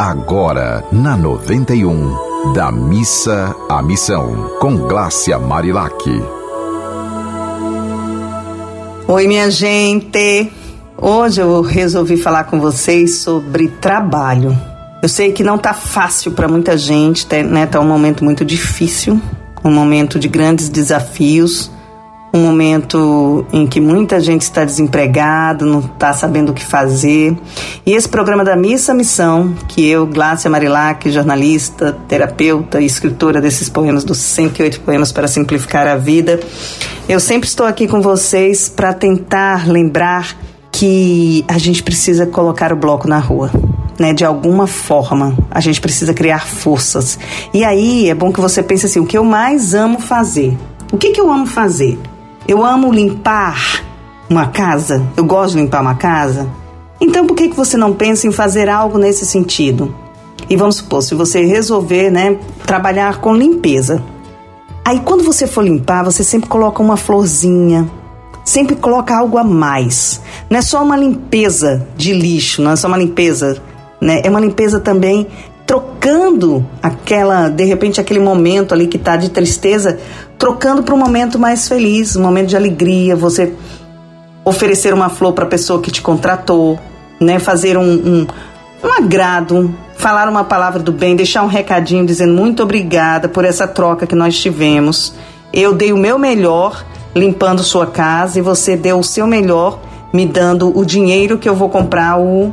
agora na 91, da missa à missão, com Glácia Marilac. Oi, minha gente. Hoje eu resolvi falar com vocês sobre trabalho. Eu sei que não tá fácil para muita gente, né? Tá um momento muito difícil, um momento de grandes desafios um momento em que muita gente está desempregado, não está sabendo o que fazer. E esse programa da Missa Missão, que eu, Glácia Marilac, jornalista, terapeuta e escritora desses poemas, dos 108 poemas para simplificar a vida, eu sempre estou aqui com vocês para tentar lembrar que a gente precisa colocar o bloco na rua. Né, de alguma forma, a gente precisa criar forças. E aí é bom que você pense assim: o que eu mais amo fazer? O que, que eu amo fazer? Eu amo limpar uma casa, eu gosto de limpar uma casa. Então por que, que você não pensa em fazer algo nesse sentido? E vamos supor, se você resolver né, trabalhar com limpeza. Aí quando você for limpar, você sempre coloca uma florzinha, sempre coloca algo a mais. Não é só uma limpeza de lixo, não é só uma limpeza, né? É uma limpeza também trocando aquela, de repente, aquele momento ali que está de tristeza, trocando para um momento mais feliz, um momento de alegria, você oferecer uma flor para a pessoa que te contratou, né? Fazer um, um, um agrado, falar uma palavra do bem, deixar um recadinho dizendo muito obrigada por essa troca que nós tivemos. Eu dei o meu melhor limpando sua casa e você deu o seu melhor me dando o dinheiro que eu vou comprar o,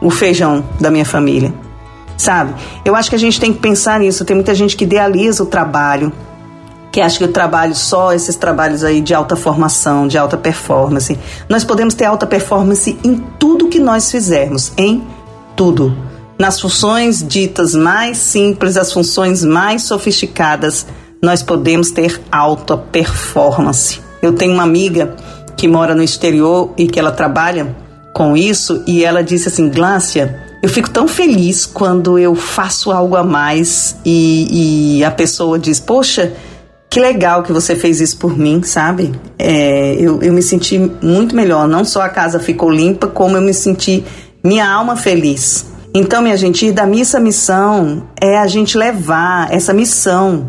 o feijão da minha família sabe? Eu acho que a gente tem que pensar nisso. Tem muita gente que idealiza o trabalho, que acha que o trabalho só esses trabalhos aí de alta formação, de alta performance. Nós podemos ter alta performance em tudo que nós fizermos, em tudo. Nas funções ditas mais simples, as funções mais sofisticadas, nós podemos ter alta performance. Eu tenho uma amiga que mora no exterior e que ela trabalha com isso e ela disse assim, Glácia, eu fico tão feliz quando eu faço algo a mais e, e a pessoa diz: Poxa, que legal que você fez isso por mim, sabe? É, eu, eu me senti muito melhor. Não só a casa ficou limpa, como eu me senti minha alma feliz. Então, minha gente, ir da missa à missão é a gente levar essa missão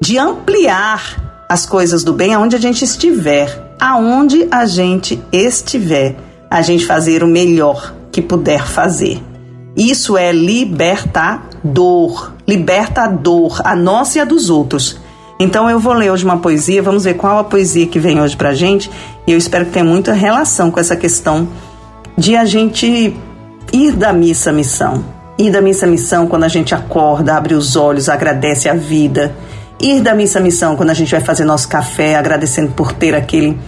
de ampliar as coisas do bem aonde a gente estiver. Aonde a gente estiver, a gente fazer o melhor que puder fazer. Isso é libertador, libertador, a nossa e a dos outros. Então eu vou ler hoje uma poesia, vamos ver qual a poesia que vem hoje pra gente, e eu espero que tenha muita relação com essa questão de a gente ir da missa à missão. Ir da missa à missão quando a gente acorda, abre os olhos, agradece a vida. Ir da missa à missão quando a gente vai fazer nosso café, agradecendo por ter aquele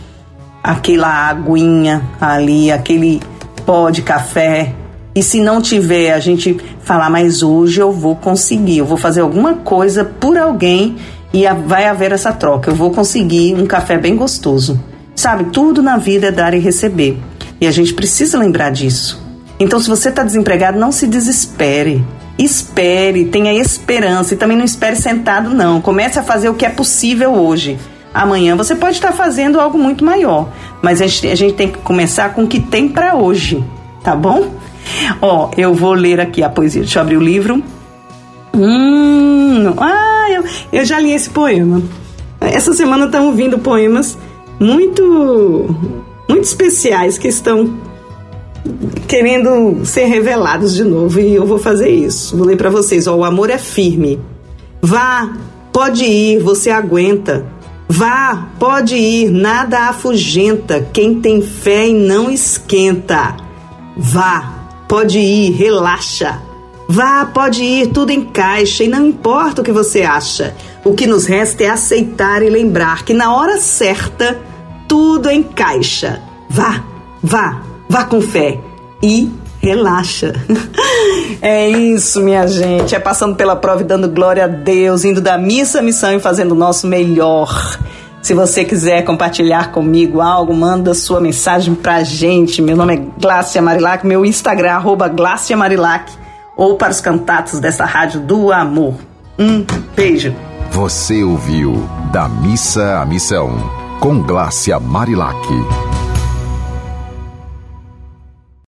aquela aguinha ali, aquele pó de café e se não tiver, a gente falar, mas hoje eu vou conseguir, eu vou fazer alguma coisa por alguém e vai haver essa troca. Eu vou conseguir um café bem gostoso. Sabe, tudo na vida é dar e receber. E a gente precisa lembrar disso. Então, se você está desempregado, não se desespere. Espere, tenha esperança e também não espere sentado, não. Comece a fazer o que é possível hoje. Amanhã você pode estar fazendo algo muito maior, mas a gente, a gente tem que começar com o que tem para hoje, tá bom? Ó, eu vou ler aqui a poesia. Deixa eu abrir o livro. Hum, ah, eu, eu já li esse poema. Essa semana estão vindo poemas muito, muito especiais que estão querendo ser revelados de novo e eu vou fazer isso. Vou ler para vocês. Ó, o amor é firme. Vá, pode ir, você aguenta. Vá, pode ir, nada afugenta. Quem tem fé e não esquenta. Vá, Pode ir, relaxa. Vá, pode ir, tudo encaixa e não importa o que você acha. O que nos resta é aceitar e lembrar que na hora certa tudo encaixa. Vá, vá, vá com fé e relaxa. É isso, minha gente. É passando pela prova e dando glória a Deus, indo da missa à missão e fazendo o nosso melhor. Se você quiser compartilhar comigo algo, manda sua mensagem pra gente. Meu nome é Glácia Marilac, meu Instagram é Glácia Marilac, ou para os contatos dessa rádio do amor. Um beijo. Você ouviu Da Missa à Missão, com Glácia Marilac.